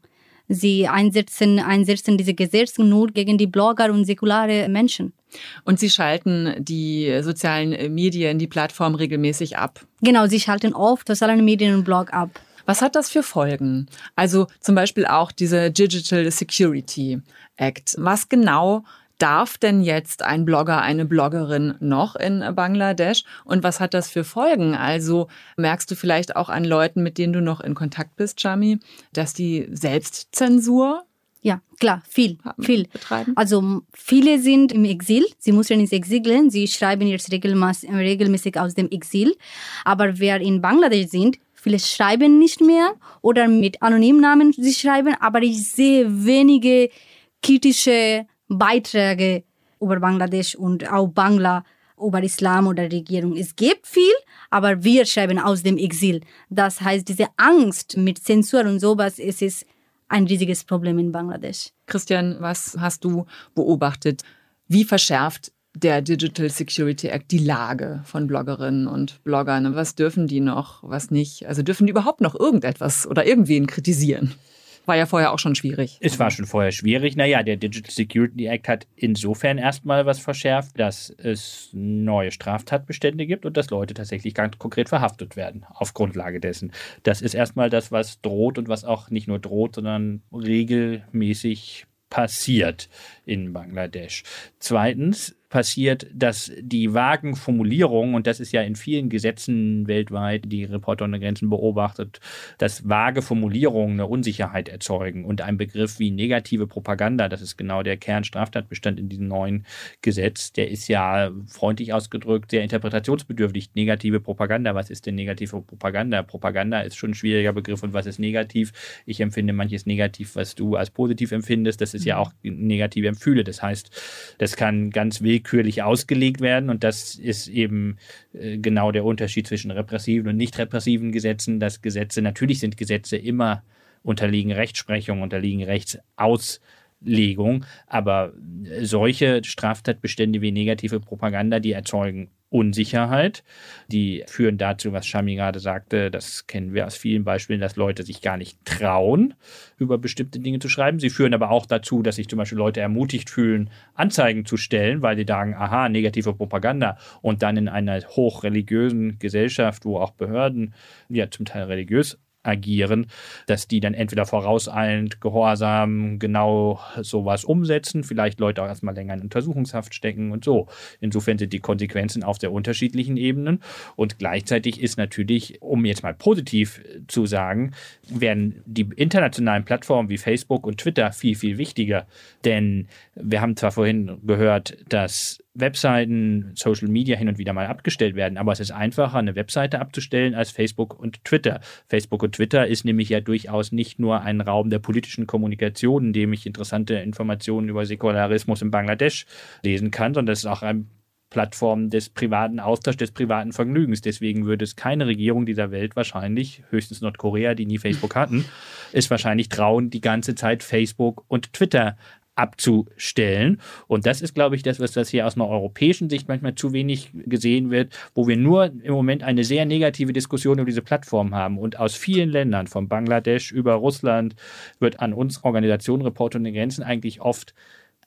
Sie einsetzen, einsetzen diese Gesetze nur gegen die Blogger und säkulare Menschen. Und Sie schalten die sozialen Medien, die Plattform regelmäßig ab. Genau, Sie schalten oft soziale Medien und Blog ab. Was hat das für Folgen? Also zum Beispiel auch diese Digital Security Act. Was genau darf denn jetzt ein Blogger, eine Bloggerin noch in Bangladesch? Und was hat das für Folgen? Also merkst du vielleicht auch an Leuten, mit denen du noch in Kontakt bist, Chami, dass die Selbstzensur ja, klar, viel, viel. Betreiben. Also viele sind im Exil, sie müssen ins Exil gehen, sie schreiben jetzt regelmäßig aus dem Exil. Aber wer in Bangladesch sind, viele schreiben nicht mehr oder mit anonymen Namen sie schreiben, aber ich sehe wenige kritische Beiträge über Bangladesch und auch Bangla über Islam oder Regierung. Es gibt viel, aber wir schreiben aus dem Exil. Das heißt, diese Angst mit Zensur und sowas, es ist ein riesiges Problem in Bangladesch. Christian, was hast du beobachtet? Wie verschärft der Digital Security Act die Lage von Bloggerinnen und Bloggern? Was dürfen die noch, was nicht? Also dürfen die überhaupt noch irgendetwas oder irgendwen kritisieren? War ja vorher auch schon schwierig. Es war schon vorher schwierig. Naja, der Digital Security Act hat insofern erstmal was verschärft, dass es neue Straftatbestände gibt und dass Leute tatsächlich ganz konkret verhaftet werden auf Grundlage dessen. Das ist erstmal das, was droht und was auch nicht nur droht, sondern regelmäßig passiert in Bangladesch. Zweitens passiert, dass die vagen Formulierungen, und das ist ja in vielen Gesetzen weltweit, die Reporter ohne Grenzen beobachtet, dass vage Formulierungen eine Unsicherheit erzeugen und ein Begriff wie negative Propaganda, das ist genau der Kernstraftatbestand in diesem neuen Gesetz, der ist ja freundlich ausgedrückt sehr interpretationsbedürftig. Negative Propaganda, was ist denn negative Propaganda? Propaganda ist schon ein schwieriger Begriff und was ist negativ? Ich empfinde manches negativ, was du als positiv empfindest, das ist ja mhm. auch negative Empfühle. Das heißt, das kann ganz willkürlich ausgelegt werden. Und das ist eben äh, genau der Unterschied zwischen repressiven und nicht repressiven Gesetzen, dass Gesetze, natürlich sind Gesetze immer unterliegen Rechtsprechung, unterliegen Rechtsauslegung, aber solche Straftatbestände wie negative Propaganda, die erzeugen Unsicherheit. Die führen dazu, was Shami gerade sagte, das kennen wir aus vielen Beispielen, dass Leute sich gar nicht trauen, über bestimmte Dinge zu schreiben. Sie führen aber auch dazu, dass sich zum Beispiel Leute ermutigt fühlen, Anzeigen zu stellen, weil sie sagen, aha, negative Propaganda. Und dann in einer hochreligiösen Gesellschaft, wo auch Behörden ja zum Teil religiös agieren, dass die dann entweder vorauseilend, gehorsam, genau sowas umsetzen, vielleicht Leute auch erstmal länger in Untersuchungshaft stecken und so. Insofern sind die Konsequenzen auf der unterschiedlichen Ebenen und gleichzeitig ist natürlich, um jetzt mal positiv zu sagen, werden die internationalen Plattformen wie Facebook und Twitter viel, viel wichtiger, denn wir haben zwar vorhin gehört, dass Webseiten, Social Media hin und wieder mal abgestellt werden. Aber es ist einfacher, eine Webseite abzustellen als Facebook und Twitter. Facebook und Twitter ist nämlich ja durchaus nicht nur ein Raum der politischen Kommunikation, in dem ich interessante Informationen über Säkularismus in Bangladesch lesen kann, sondern es ist auch eine Plattform des privaten Austauschs, des privaten Vergnügens. Deswegen würde es keine Regierung dieser Welt wahrscheinlich, höchstens Nordkorea, die nie Facebook hatten, ist wahrscheinlich trauen, die ganze Zeit Facebook und Twitter abzustellen. Und das ist, glaube ich, das, was das hier aus einer europäischen Sicht manchmal zu wenig gesehen wird, wo wir nur im Moment eine sehr negative Diskussion über diese Plattform haben. Und aus vielen Ländern, von Bangladesch über Russland, wird an uns Organisation Reporter ohne Grenzen eigentlich oft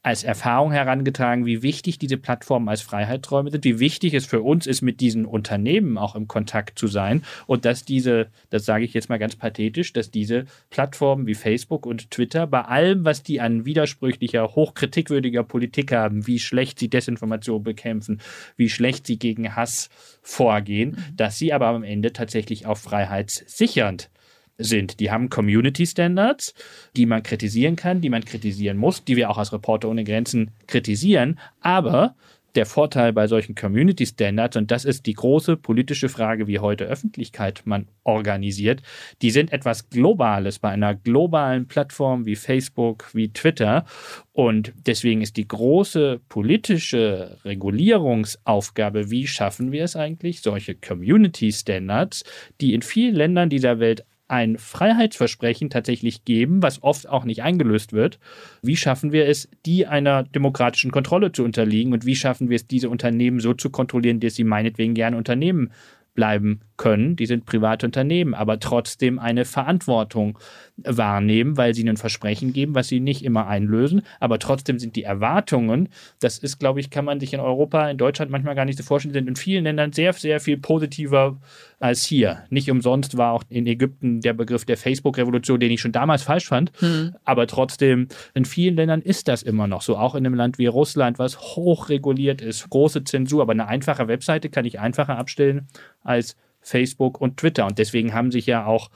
als Erfahrung herangetragen, wie wichtig diese Plattformen als Freiheitsräume sind, wie wichtig es für uns ist, mit diesen Unternehmen auch im Kontakt zu sein und dass diese, das sage ich jetzt mal ganz pathetisch, dass diese Plattformen wie Facebook und Twitter bei allem, was die an widersprüchlicher, hochkritikwürdiger Politik haben, wie schlecht sie Desinformation bekämpfen, wie schlecht sie gegen Hass vorgehen, mhm. dass sie aber am Ende tatsächlich auch freiheitssichernd sind. Die haben Community Standards, die man kritisieren kann, die man kritisieren muss, die wir auch als Reporter ohne Grenzen kritisieren. Aber der Vorteil bei solchen Community Standards, und das ist die große politische Frage, wie heute Öffentlichkeit man organisiert, die sind etwas Globales bei einer globalen Plattform wie Facebook, wie Twitter. Und deswegen ist die große politische Regulierungsaufgabe, wie schaffen wir es eigentlich, solche Community Standards, die in vielen Ländern dieser Welt ein Freiheitsversprechen tatsächlich geben, was oft auch nicht eingelöst wird. Wie schaffen wir es, die einer demokratischen Kontrolle zu unterliegen und wie schaffen wir es, diese Unternehmen so zu kontrollieren, dass sie meinetwegen gerne Unternehmen bleiben können. Die sind private Unternehmen, aber trotzdem eine Verantwortung wahrnehmen, weil sie ein Versprechen geben, was sie nicht immer einlösen. Aber trotzdem sind die Erwartungen, das ist, glaube ich, kann man sich in Europa, in Deutschland manchmal gar nicht so vorstellen, sind in vielen Ländern sehr, sehr viel positiver als hier. Nicht umsonst war auch in Ägypten der Begriff der Facebook-Revolution, den ich schon damals falsch fand. Mhm. Aber trotzdem, in vielen Ländern ist das immer noch so. Auch in einem Land wie Russland, was hochreguliert ist, große Zensur. Aber eine einfache Webseite kann ich einfacher abstellen als Facebook und Twitter. Und deswegen haben sich ja auch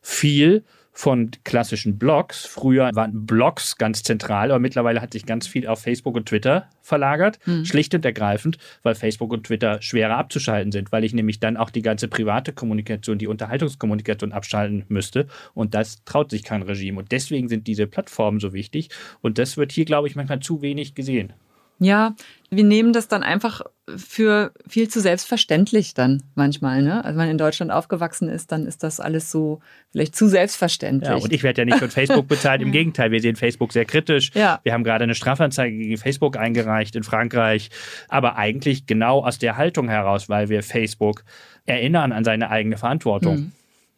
viel von klassischen Blogs. Früher waren Blogs ganz zentral, aber mittlerweile hat sich ganz viel auf Facebook und Twitter verlagert. Mhm. Schlicht und ergreifend, weil Facebook und Twitter schwerer abzuschalten sind, weil ich nämlich dann auch die ganze private Kommunikation, die Unterhaltungskommunikation abschalten müsste. Und das traut sich kein Regime. Und deswegen sind diese Plattformen so wichtig. Und das wird hier, glaube ich, manchmal zu wenig gesehen. Ja, wir nehmen das dann einfach für viel zu selbstverständlich dann manchmal. Ne? Also wenn man in Deutschland aufgewachsen ist, dann ist das alles so vielleicht zu selbstverständlich. Ja, und ich werde ja nicht von Facebook bezahlt. Im Gegenteil, wir sehen Facebook sehr kritisch. Ja. Wir haben gerade eine Strafanzeige gegen Facebook eingereicht in Frankreich. Aber eigentlich genau aus der Haltung heraus, weil wir Facebook erinnern an seine eigene Verantwortung. Hm.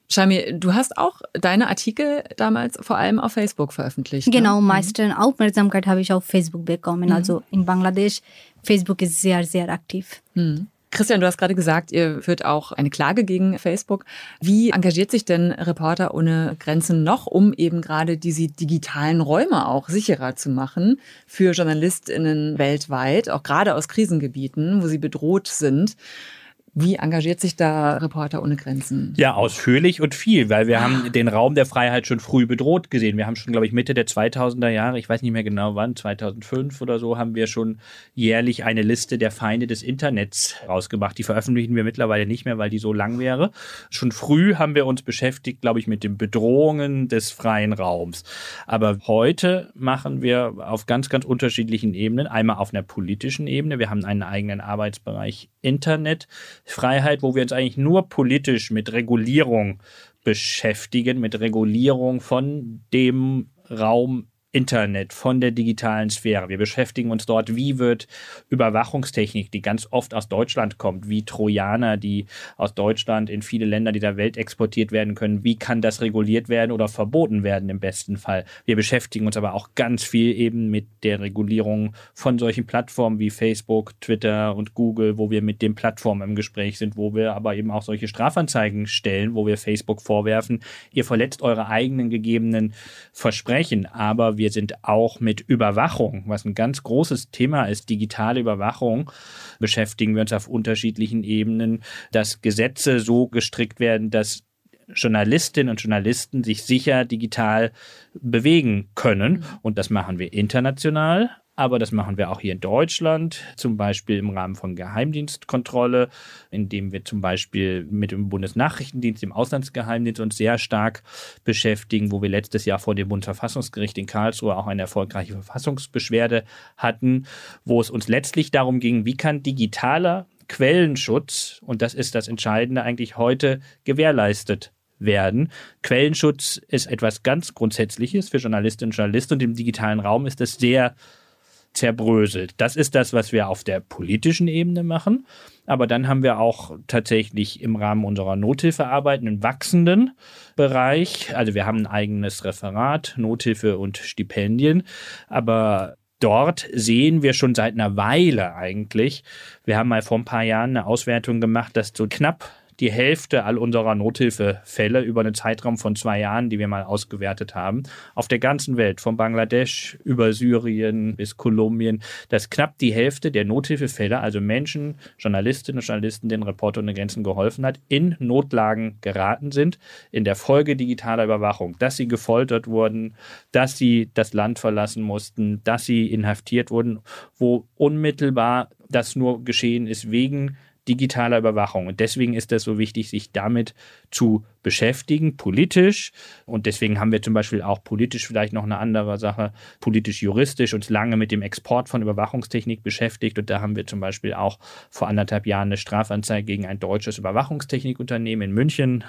Shami, du hast auch deine Artikel damals vor allem auf Facebook veröffentlicht. Ne? Genau, meiste mhm. Aufmerksamkeit habe ich auf Facebook bekommen. Mhm. Also in Bangladesch, Facebook ist sehr, sehr aktiv. Mhm. Christian, du hast gerade gesagt, ihr führt auch eine Klage gegen Facebook. Wie engagiert sich denn Reporter ohne Grenzen noch, um eben gerade diese digitalen Räume auch sicherer zu machen für JournalistInnen weltweit, auch gerade aus Krisengebieten, wo sie bedroht sind? Wie engagiert sich da Reporter ohne Grenzen? Ja, ausführlich und viel, weil wir haben den Raum der Freiheit schon früh bedroht gesehen. Wir haben schon, glaube ich, Mitte der 2000er Jahre, ich weiß nicht mehr genau wann, 2005 oder so, haben wir schon jährlich eine Liste der Feinde des Internets rausgemacht. Die veröffentlichen wir mittlerweile nicht mehr, weil die so lang wäre. Schon früh haben wir uns beschäftigt, glaube ich, mit den Bedrohungen des freien Raums. Aber heute machen wir auf ganz, ganz unterschiedlichen Ebenen. Einmal auf einer politischen Ebene. Wir haben einen eigenen Arbeitsbereich Internet Freiheit, wo wir uns eigentlich nur politisch mit Regulierung beschäftigen, mit Regulierung von dem Raum Internet, von der digitalen Sphäre. Wir beschäftigen uns dort, wie wird Überwachungstechnik, die ganz oft aus Deutschland kommt, wie Trojaner, die aus Deutschland in viele Länder dieser Welt exportiert werden können, wie kann das reguliert werden oder verboten werden im besten Fall. Wir beschäftigen uns aber auch ganz viel eben mit der Regulierung von solchen Plattformen wie Facebook, Twitter und Google, wo wir mit den Plattformen im Gespräch sind, wo wir aber eben auch solche Strafanzeigen stellen, wo wir Facebook vorwerfen, ihr verletzt eure eigenen gegebenen Versprechen, aber wir wir sind auch mit Überwachung, was ein ganz großes Thema ist, digitale Überwachung, beschäftigen wir uns auf unterschiedlichen Ebenen, dass Gesetze so gestrickt werden, dass Journalistinnen und Journalisten sich sicher digital bewegen können. Und das machen wir international, aber das machen wir auch hier in Deutschland, zum Beispiel im Rahmen von Geheimdienstkontrolle, indem wir zum Beispiel mit dem Bundesnachrichtendienst, dem Auslandsgeheimdienst uns sehr stark beschäftigen, wo wir letztes Jahr vor dem Bundesverfassungsgericht in Karlsruhe auch eine erfolgreiche Verfassungsbeschwerde hatten, wo es uns letztlich darum ging, wie kann digitaler Quellenschutz, und das ist das Entscheidende eigentlich heute, gewährleistet werden. Quellenschutz ist etwas ganz Grundsätzliches für Journalistinnen und Journalisten und im digitalen Raum ist das sehr zerbröselt. Das ist das, was wir auf der politischen Ebene machen. Aber dann haben wir auch tatsächlich im Rahmen unserer Nothilfearbeit einen wachsenden Bereich. Also wir haben ein eigenes Referat, Nothilfe und Stipendien. Aber dort sehen wir schon seit einer Weile eigentlich, wir haben mal vor ein paar Jahren eine Auswertung gemacht, dass so knapp die Hälfte all unserer Nothilfefälle über einen Zeitraum von zwei Jahren, die wir mal ausgewertet haben, auf der ganzen Welt, von Bangladesch über Syrien bis Kolumbien, dass knapp die Hälfte der Nothilfefälle, also Menschen, Journalistinnen und Journalisten, denen Reporter ohne Grenzen geholfen hat, in Notlagen geraten sind, in der Folge digitaler Überwachung, dass sie gefoltert wurden, dass sie das Land verlassen mussten, dass sie inhaftiert wurden, wo unmittelbar das nur geschehen ist wegen digitaler Überwachung. Und deswegen ist es so wichtig, sich damit zu beschäftigen, politisch. Und deswegen haben wir zum Beispiel auch politisch vielleicht noch eine andere Sache, politisch-juristisch uns lange mit dem Export von Überwachungstechnik beschäftigt. Und da haben wir zum Beispiel auch vor anderthalb Jahren eine Strafanzeige gegen ein deutsches Überwachungstechnikunternehmen in München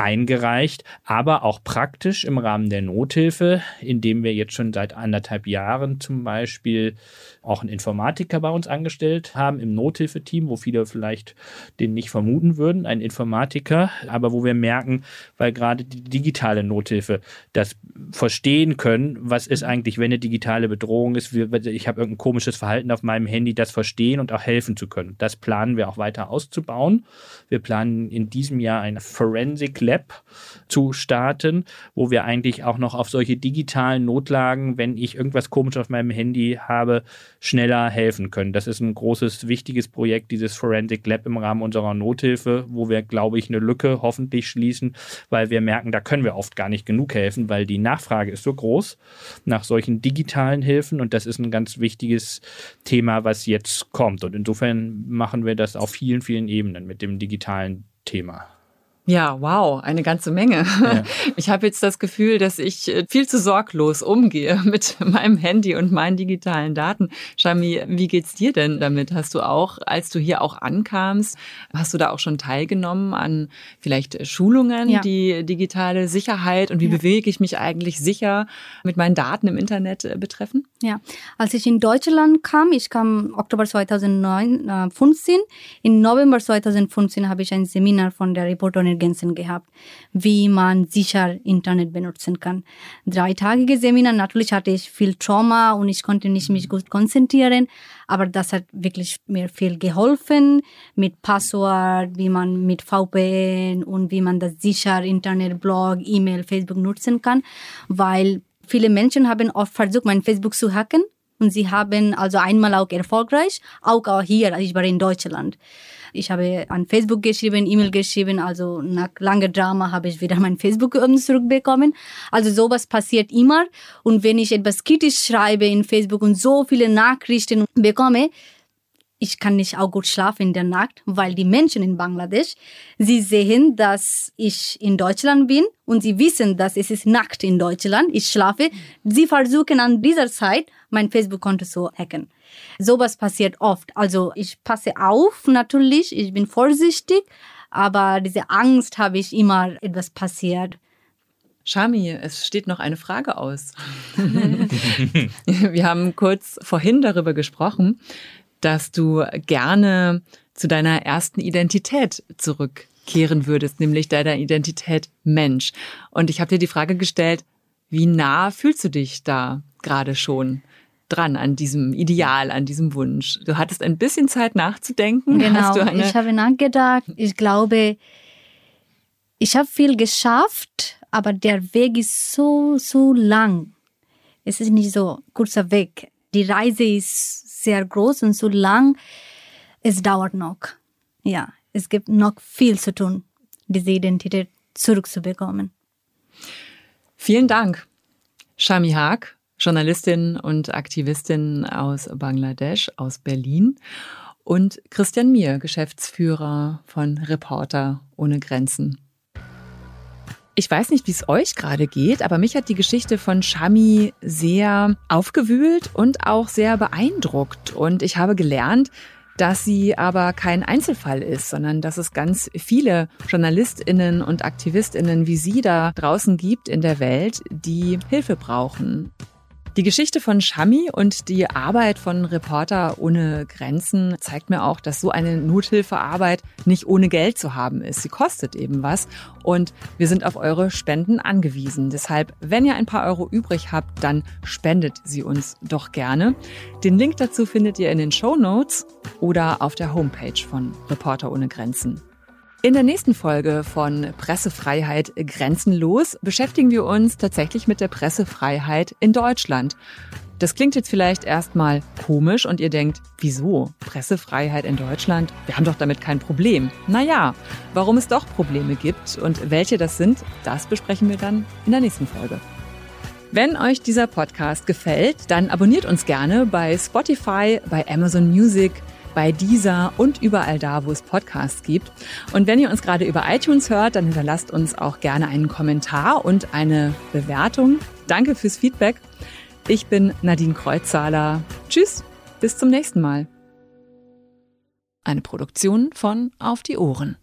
eingereicht, aber auch praktisch im Rahmen der Nothilfe, indem wir jetzt schon seit anderthalb Jahren zum Beispiel auch einen Informatiker bei uns angestellt haben im Nothilfeteam, wo viele vielleicht den nicht vermuten würden, ein Informatiker, aber wo wir merken, weil gerade die digitale Nothilfe das verstehen können, was ist eigentlich, wenn eine digitale Bedrohung ist, ich habe irgendein komisches Verhalten auf meinem Handy, das verstehen und auch helfen zu können. Das planen wir auch weiter auszubauen. Wir planen in diesem Jahr ein Forensic Lab zu starten, wo wir eigentlich auch noch auf solche digitalen Notlagen, wenn ich irgendwas komisch auf meinem Handy habe, schneller helfen können. Das ist ein großes, wichtiges Projekt, dieses Forensic Lab im Rahmen unserer Nothilfe, wo wir, glaube ich, eine Lücke hoffentlich schließen, weil wir merken, da können wir oft gar nicht genug helfen, weil die Nachfrage ist so groß nach solchen digitalen Hilfen und das ist ein ganz wichtiges Thema, was jetzt kommt. Und insofern machen wir das auf vielen, vielen Ebenen mit dem digitalen Thema. Ja, wow, eine ganze Menge. Ja. Ich habe jetzt das Gefühl, dass ich äh, viel zu sorglos umgehe mit meinem Handy und meinen digitalen Daten. Shami, wie geht's dir denn damit? Hast du auch, als du hier auch ankamst, hast du da auch schon teilgenommen an vielleicht Schulungen, ja. die digitale Sicherheit und wie ja. bewege ich mich eigentlich sicher mit meinen Daten im Internet äh, betreffen? Ja, als ich in Deutschland kam, ich kam Oktober 2015, äh, in November 2015 habe ich ein Seminar von der Reporterin Grenzen gehabt, wie man sicher Internet benutzen kann. Dreitagige Seminar, natürlich hatte ich viel Trauma und ich konnte nicht mich gut konzentrieren, aber das hat wirklich mir viel geholfen mit Passwort, wie man mit VPN und wie man das sicher Internet, Blog, E-Mail, Facebook nutzen kann, weil viele Menschen haben oft versucht, mein Facebook zu hacken und sie haben also einmal auch erfolgreich, auch hier, ich war in Deutschland. Ich habe an Facebook geschrieben, E-Mail geschrieben, also nach langer Drama habe ich wieder mein Facebook zurückbekommen. Also sowas passiert immer. Und wenn ich etwas kritisch schreibe in Facebook und so viele Nachrichten bekomme, ich kann nicht auch gut schlafen in der Nacht, weil die Menschen in Bangladesch, sie sehen, dass ich in Deutschland bin und sie wissen, dass es ist nackt in Deutschland. Ich schlafe. Sie versuchen an dieser Zeit mein Facebook-Konto zu hacken. Sowas passiert oft. Also ich passe auf natürlich, ich bin vorsichtig, aber diese Angst habe ich immer, etwas passiert. Shami, es steht noch eine Frage aus. Wir haben kurz vorhin darüber gesprochen, dass du gerne zu deiner ersten Identität zurückkehren würdest, nämlich deiner Identität Mensch. Und ich habe dir die Frage gestellt, wie nah fühlst du dich da gerade schon dran an diesem Ideal, an diesem Wunsch? Du hattest ein bisschen Zeit nachzudenken. Genau, ich habe nachgedacht. Ich glaube, ich habe viel geschafft, aber der Weg ist so, so lang. Es ist nicht so kurzer Weg. Die Reise ist sehr groß und so lang. Es dauert noch. Ja, es gibt noch viel zu tun, diese Identität zurückzubekommen. Vielen Dank, Shami Haag, Journalistin und Aktivistin aus Bangladesch, aus Berlin. Und Christian Mier, Geschäftsführer von Reporter ohne Grenzen. Ich weiß nicht, wie es euch gerade geht, aber mich hat die Geschichte von Shami sehr aufgewühlt und auch sehr beeindruckt. Und ich habe gelernt, dass sie aber kein Einzelfall ist, sondern dass es ganz viele Journalistinnen und Aktivistinnen wie sie da draußen gibt in der Welt, die Hilfe brauchen. Die Geschichte von Shami und die Arbeit von Reporter ohne Grenzen zeigt mir auch, dass so eine Nothilfearbeit nicht ohne Geld zu haben ist. Sie kostet eben was und wir sind auf eure Spenden angewiesen. Deshalb, wenn ihr ein paar Euro übrig habt, dann spendet sie uns doch gerne. Den Link dazu findet ihr in den Show Notes oder auf der Homepage von Reporter ohne Grenzen. In der nächsten Folge von Pressefreiheit grenzenlos beschäftigen wir uns tatsächlich mit der Pressefreiheit in Deutschland. Das klingt jetzt vielleicht erstmal komisch und ihr denkt, wieso? Pressefreiheit in Deutschland? Wir haben doch damit kein Problem. Naja, warum es doch Probleme gibt und welche das sind, das besprechen wir dann in der nächsten Folge. Wenn euch dieser Podcast gefällt, dann abonniert uns gerne bei Spotify, bei Amazon Music, bei dieser und überall da, wo es Podcasts gibt. Und wenn ihr uns gerade über iTunes hört, dann hinterlasst uns auch gerne einen Kommentar und eine Bewertung. Danke fürs Feedback. Ich bin Nadine Kreuzzahler. Tschüss, bis zum nächsten Mal. Eine Produktion von Auf die Ohren.